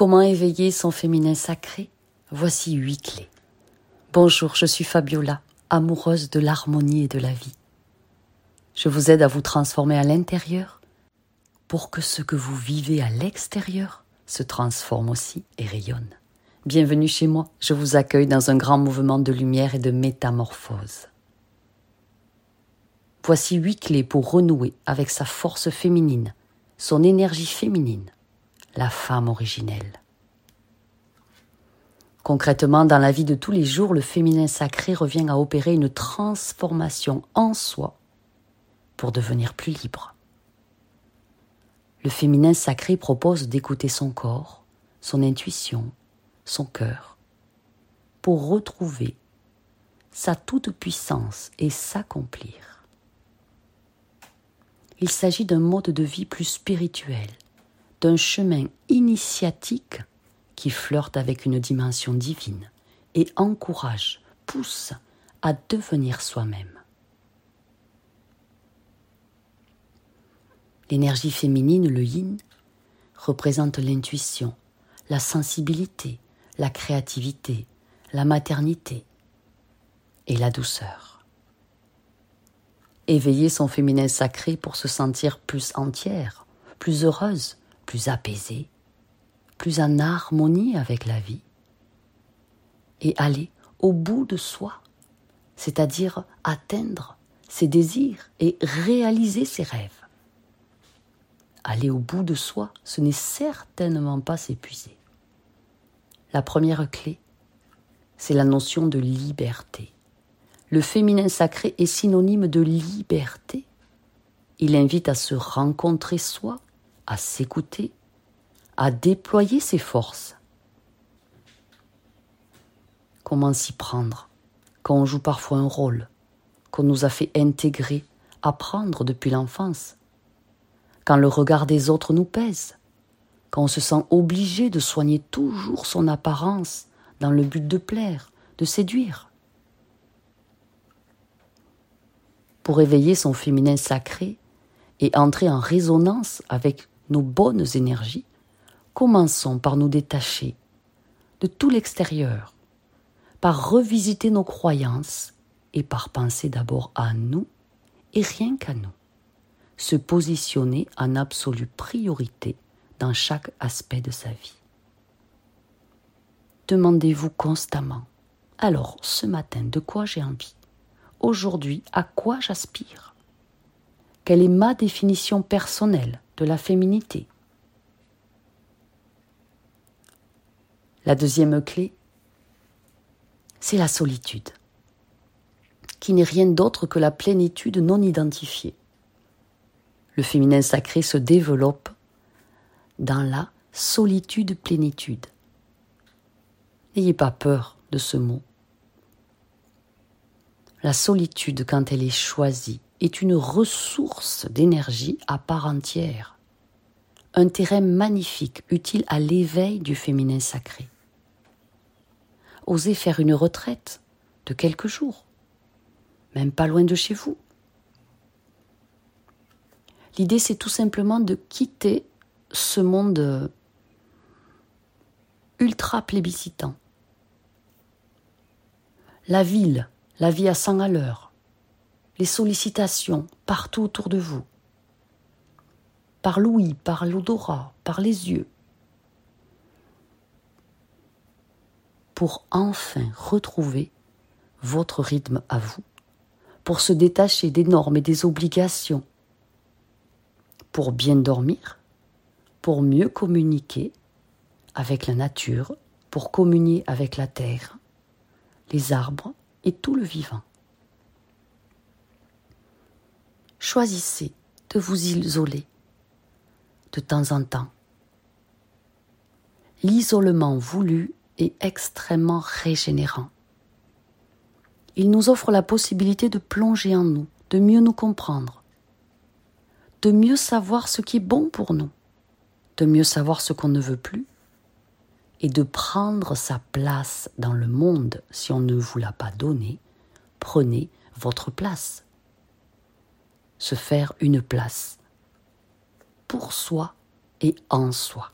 Comment éveiller son féminin sacré? Voici huit clés. Bonjour, je suis Fabiola, amoureuse de l'harmonie et de la vie. Je vous aide à vous transformer à l'intérieur pour que ce que vous vivez à l'extérieur se transforme aussi et rayonne. Bienvenue chez moi, je vous accueille dans un grand mouvement de lumière et de métamorphose. Voici huit clés pour renouer avec sa force féminine, son énergie féminine, la femme originelle. Concrètement, dans la vie de tous les jours, le féminin sacré revient à opérer une transformation en soi pour devenir plus libre. Le féminin sacré propose d'écouter son corps, son intuition, son cœur, pour retrouver sa toute-puissance et s'accomplir. Il s'agit d'un mode de vie plus spirituel, d'un chemin initiatique qui flirte avec une dimension divine et encourage, pousse à devenir soi-même. L'énergie féminine, le yin, représente l'intuition, la sensibilité, la créativité, la maternité et la douceur. Éveiller son féminin sacré pour se sentir plus entière, plus heureuse, plus apaisée, plus en harmonie avec la vie et aller au bout de soi, c'est-à-dire atteindre ses désirs et réaliser ses rêves. Aller au bout de soi, ce n'est certainement pas s'épuiser. La première clé, c'est la notion de liberté. Le féminin sacré est synonyme de liberté. Il invite à se rencontrer soi, à s'écouter, à déployer ses forces. Comment s'y prendre quand on joue parfois un rôle qu'on nous a fait intégrer, apprendre depuis l'enfance? Quand le regard des autres nous pèse? Quand on se sent obligé de soigner toujours son apparence dans le but de plaire, de séduire? Pour éveiller son féminin sacré et entrer en résonance avec nos bonnes énergies, commençons par nous détacher de tout l'extérieur, par revisiter nos croyances et par penser d'abord à nous et rien qu'à nous, se positionner en absolue priorité dans chaque aspect de sa vie. Demandez-vous constamment, alors ce matin, de quoi j'ai envie? Aujourd'hui, à quoi j'aspire? Quelle est ma définition personnelle? La féminité La deuxième clé, c'est la solitude, qui n'est rien d'autre que la plénitude non identifiée. Le féminin sacré se développe dans la solitude-plénitude. N'ayez pas peur de ce mot. La solitude, quand elle est choisie, est une ressource d'énergie à part entière un terrain magnifique, utile à l'éveil du féminin sacré. Osez faire une retraite de quelques jours, même pas loin de chez vous. L'idée, c'est tout simplement de quitter ce monde ultra plébiscitant. La ville, la vie à 100 à l'heure, les sollicitations partout autour de vous, par l'ouïe, par l'odorat, par les yeux, pour enfin retrouver votre rythme à vous, pour se détacher des normes et des obligations, pour bien dormir, pour mieux communiquer avec la nature, pour communier avec la terre, les arbres et tout le vivant. Choisissez de vous isoler de temps en temps. L'isolement voulu est extrêmement régénérant. Il nous offre la possibilité de plonger en nous, de mieux nous comprendre, de mieux savoir ce qui est bon pour nous, de mieux savoir ce qu'on ne veut plus, et de prendre sa place dans le monde si on ne vous l'a pas donné, prenez votre place se faire une place pour soi et en soi.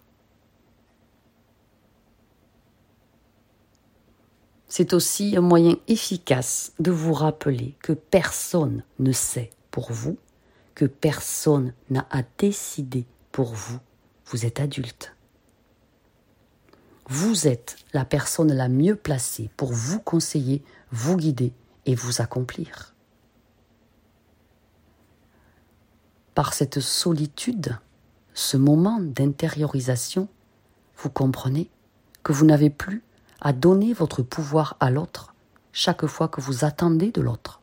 C'est aussi un moyen efficace de vous rappeler que personne ne sait pour vous, que personne n'a à décider pour vous. Vous êtes adulte. Vous êtes la personne la mieux placée pour vous conseiller, vous guider et vous accomplir. Par cette solitude, ce moment d'intériorisation, vous comprenez que vous n'avez plus à donner votre pouvoir à l'autre chaque fois que vous attendez de l'autre.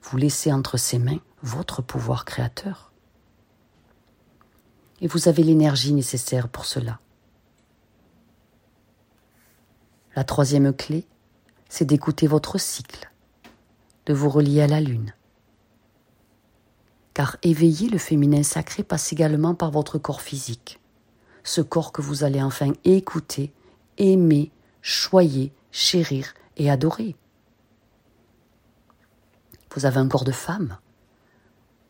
Vous laissez entre ses mains votre pouvoir créateur. Et vous avez l'énergie nécessaire pour cela. La troisième clé, c'est d'écouter votre cycle, de vous relier à la lune. Car éveiller le féminin sacré passe également par votre corps physique, ce corps que vous allez enfin écouter, aimer, choyer, chérir et adorer. Vous avez un corps de femme.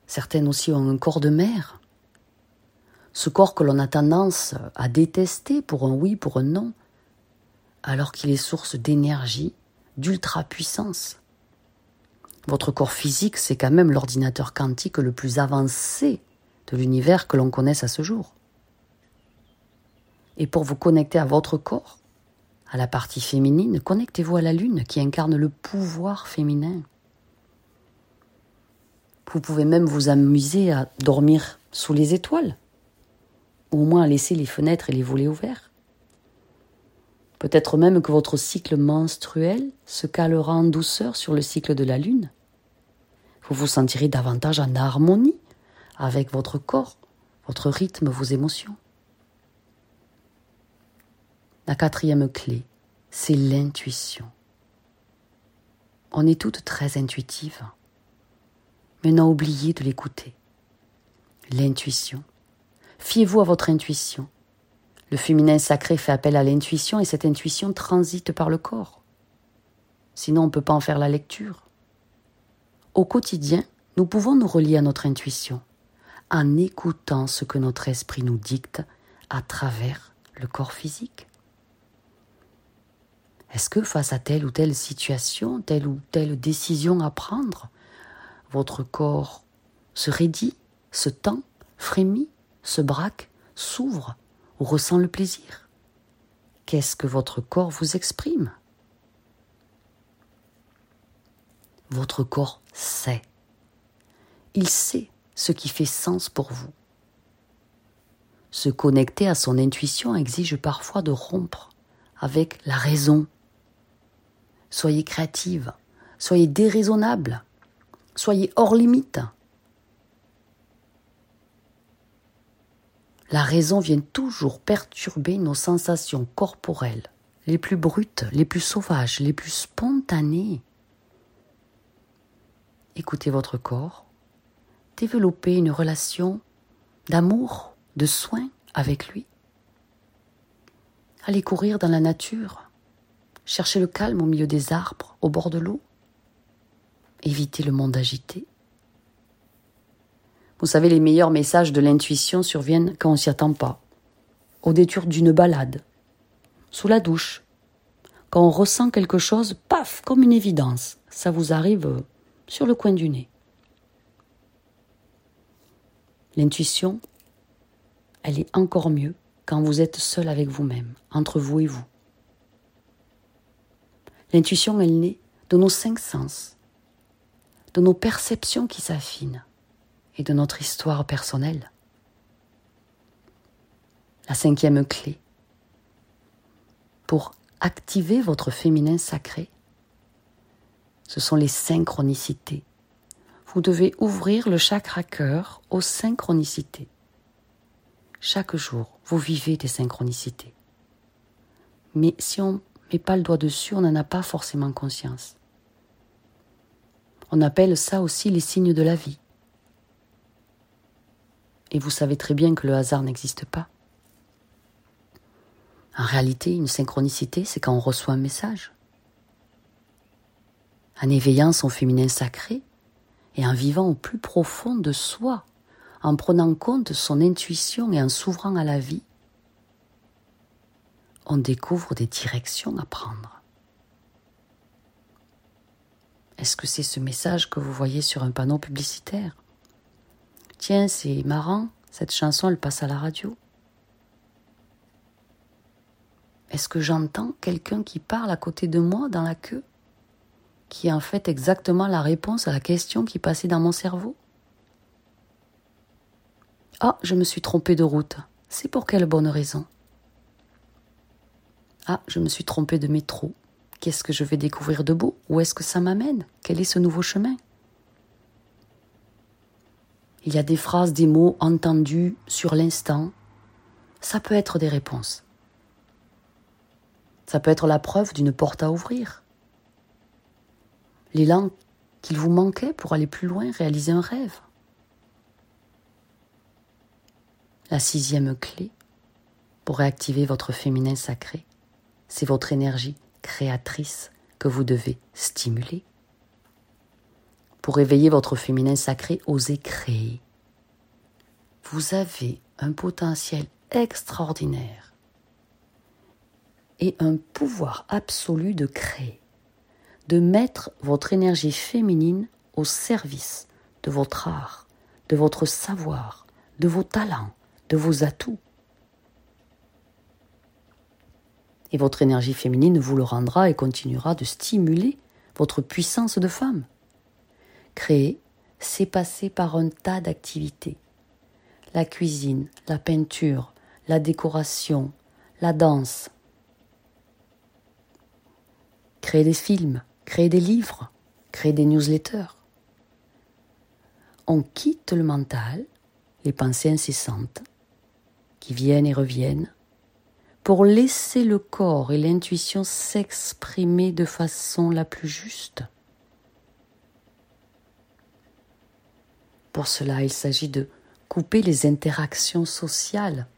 Certaines aussi ont un corps de mère. Ce corps que l'on a tendance à détester pour un oui, pour un non, alors qu'il est source d'énergie, d'ultra-puissance. Votre corps physique, c'est quand même l'ordinateur quantique le plus avancé de l'univers que l'on connaisse à ce jour. Et pour vous connecter à votre corps, à la partie féminine, connectez-vous à la lune qui incarne le pouvoir féminin. Vous pouvez même vous amuser à dormir sous les étoiles, ou au moins laisser les fenêtres et les volets ouverts. Peut-être même que votre cycle menstruel se calera en douceur sur le cycle de la lune. Vous vous sentirez davantage en harmonie avec votre corps, votre rythme, vos émotions. La quatrième clé, c'est l'intuition. On est toutes très intuitives. Mais n'a oublié de l'écouter. L'intuition. Fiez-vous à votre intuition. Le féminin sacré fait appel à l'intuition et cette intuition transite par le corps. Sinon, on ne peut pas en faire la lecture. Au quotidien, nous pouvons nous relier à notre intuition en écoutant ce que notre esprit nous dicte à travers le corps physique. Est-ce que face à telle ou telle situation, telle ou telle décision à prendre, votre corps se raidit, se tend, frémit, se braque, s'ouvre ressent le plaisir Qu'est-ce que votre corps vous exprime? Votre corps sait. Il sait ce qui fait sens pour vous. Se connecter à son intuition exige parfois de rompre avec la raison, soyez créative, soyez déraisonnable, soyez hors limite. La raison vient toujours perturber nos sensations corporelles, les plus brutes, les plus sauvages, les plus spontanées. Écoutez votre corps, développez une relation d'amour, de soin avec lui. Allez courir dans la nature, Cherchez le calme au milieu des arbres, au bord de l'eau. Évitez le monde agité. Vous savez, les meilleurs messages de l'intuition surviennent quand on s'y attend pas. Au détour d'une balade, sous la douche, quand on ressent quelque chose, paf, comme une évidence. Ça vous arrive sur le coin du nez. L'intuition, elle est encore mieux quand vous êtes seul avec vous-même, entre vous et vous. L'intuition, elle naît de nos cinq sens, de nos perceptions qui s'affinent et de notre histoire personnelle. La cinquième clé pour activer votre féminin sacré, ce sont les synchronicités. Vous devez ouvrir le chakra cœur aux synchronicités. Chaque jour, vous vivez des synchronicités. Mais si on mais pas le doigt dessus, on n'en a pas forcément conscience. On appelle ça aussi les signes de la vie. Et vous savez très bien que le hasard n'existe pas. En réalité, une synchronicité, c'est quand on reçoit un message. En éveillant son féminin sacré et en vivant au plus profond de soi, en prenant compte de son intuition et en s'ouvrant à la vie, on découvre des directions à prendre. Est-ce que c'est ce message que vous voyez sur un panneau publicitaire? Tiens, c'est marrant, cette chanson, elle passe à la radio. Est-ce que j'entends quelqu'un qui parle à côté de moi dans la queue Qui est en fait exactement la réponse à la question qui passait dans mon cerveau? Ah, je me suis trompé de route. C'est pour quelle bonne raison? Ah, je me suis trompé de métro. Qu'est-ce que je vais découvrir de beau? Où est-ce que ça m'amène? Quel est ce nouveau chemin? Il y a des phrases, des mots entendus sur l'instant. Ça peut être des réponses. Ça peut être la preuve d'une porte à ouvrir. L'élan qu'il vous manquait pour aller plus loin, réaliser un rêve. La sixième clé pour réactiver votre féminin sacré, c'est votre énergie créatrice que vous devez stimuler. Pour réveiller votre féminin sacré, osez créer. Vous avez un potentiel extraordinaire et un pouvoir absolu de créer, de mettre votre énergie féminine au service de votre art, de votre savoir, de vos talents, de vos atouts. Et votre énergie féminine vous le rendra et continuera de stimuler votre puissance de femme. Créer, c'est passer par un tas d'activités. La cuisine, la peinture, la décoration, la danse, créer des films, créer des livres, créer des newsletters. On quitte le mental, les pensées incessantes, qui viennent et reviennent, pour laisser le corps et l'intuition s'exprimer de façon la plus juste. Pour cela, il s'agit de couper les interactions sociales,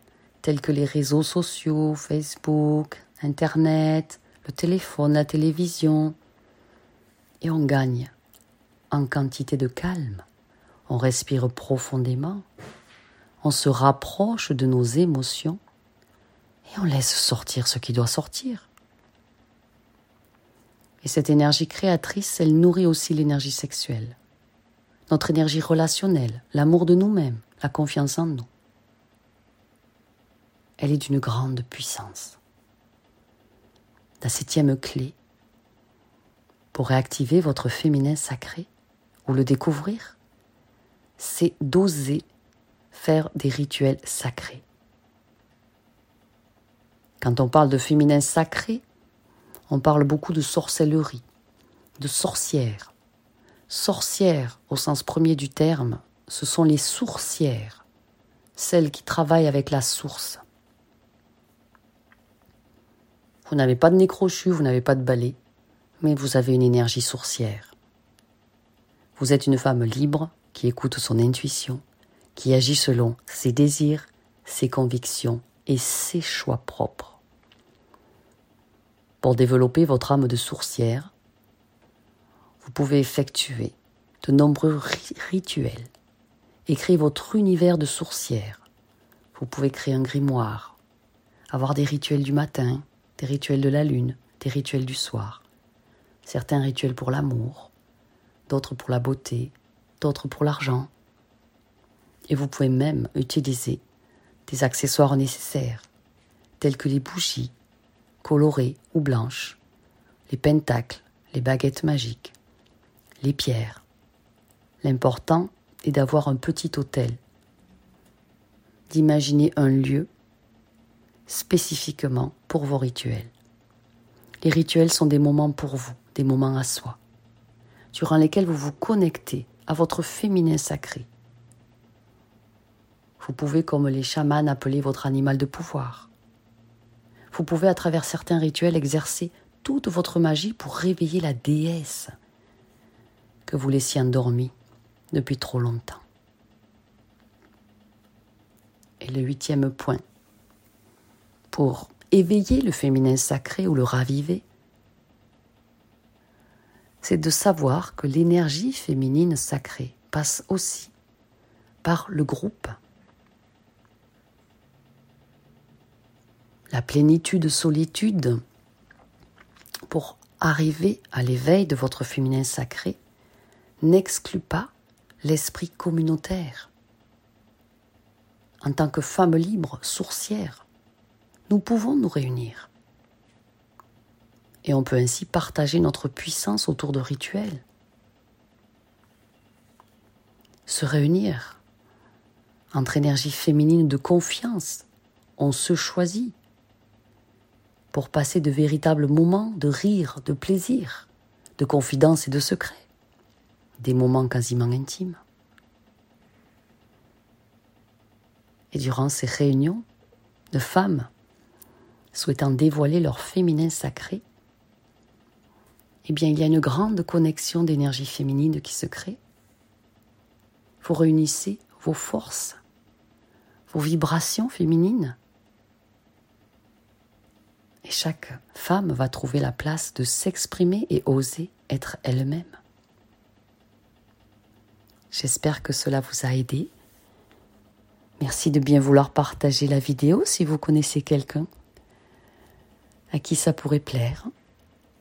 telles que les réseaux sociaux, Facebook, Internet, le téléphone, la télévision, et on gagne en quantité de calme. On respire profondément, on se rapproche de nos émotions et on laisse sortir ce qui doit sortir. Et cette énergie créatrice, elle nourrit aussi l'énergie sexuelle, notre énergie relationnelle, l'amour de nous-mêmes, la confiance en nous. Elle est d'une grande puissance. La septième clé pour réactiver votre féminin sacré ou le découvrir, c'est d'oser faire des rituels sacrés. Quand on parle de féminin sacré, on parle beaucoup de sorcellerie, de sorcières. Sorcières, au sens premier du terme, ce sont les sourcières, celles qui travaillent avec la source. Vous n'avez pas de nez crochu, vous n'avez pas de balai, mais vous avez une énergie sourcière. Vous êtes une femme libre qui écoute son intuition, qui agit selon ses désirs, ses convictions et ses choix propres. Pour développer votre âme de sourcière, vous pouvez effectuer de nombreux rituels créer votre univers de sourcière. Vous pouvez créer un grimoire, avoir des rituels du matin, des rituels de la lune, des rituels du soir, certains rituels pour l'amour, d'autres pour la beauté, d'autres pour l'argent. Et vous pouvez même utiliser des accessoires nécessaires, tels que les bougies, colorées ou blanches, les pentacles, les baguettes magiques, les pierres. L'important est d'avoir un petit hôtel, d'imaginer un lieu spécifiquement pour vos rituels. Les rituels sont des moments pour vous, des moments à soi, durant lesquels vous vous connectez à votre féminin sacré. Vous pouvez, comme les chamans, appeler votre animal de pouvoir. Vous pouvez, à travers certains rituels, exercer toute votre magie pour réveiller la déesse que vous laissiez endormie depuis trop longtemps. Et le huitième point, pour éveiller le féminin sacré ou le raviver, c'est de savoir que l'énergie féminine sacrée passe aussi par le groupe. La plénitude solitude pour arriver à l'éveil de votre féminin sacré n'exclut pas l'esprit communautaire. En tant que femme libre, sourcière, nous pouvons nous réunir. Et on peut ainsi partager notre puissance autour de rituels. Se réunir entre énergie féminine de confiance, on se choisit pour passer de véritables moments de rire, de plaisir, de confidence et de secret, des moments quasiment intimes. Et durant ces réunions de femmes souhaitant dévoiler leur féminin sacré, eh bien, il y a une grande connexion d'énergie féminine qui se crée. Vous réunissez vos forces, vos vibrations féminines et chaque femme va trouver la place de s'exprimer et oser être elle-même. J'espère que cela vous a aidé. Merci de bien vouloir partager la vidéo si vous connaissez quelqu'un à qui ça pourrait plaire.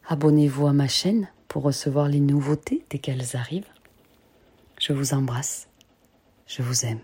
Abonnez-vous à ma chaîne pour recevoir les nouveautés dès qu'elles arrivent. Je vous embrasse. Je vous aime.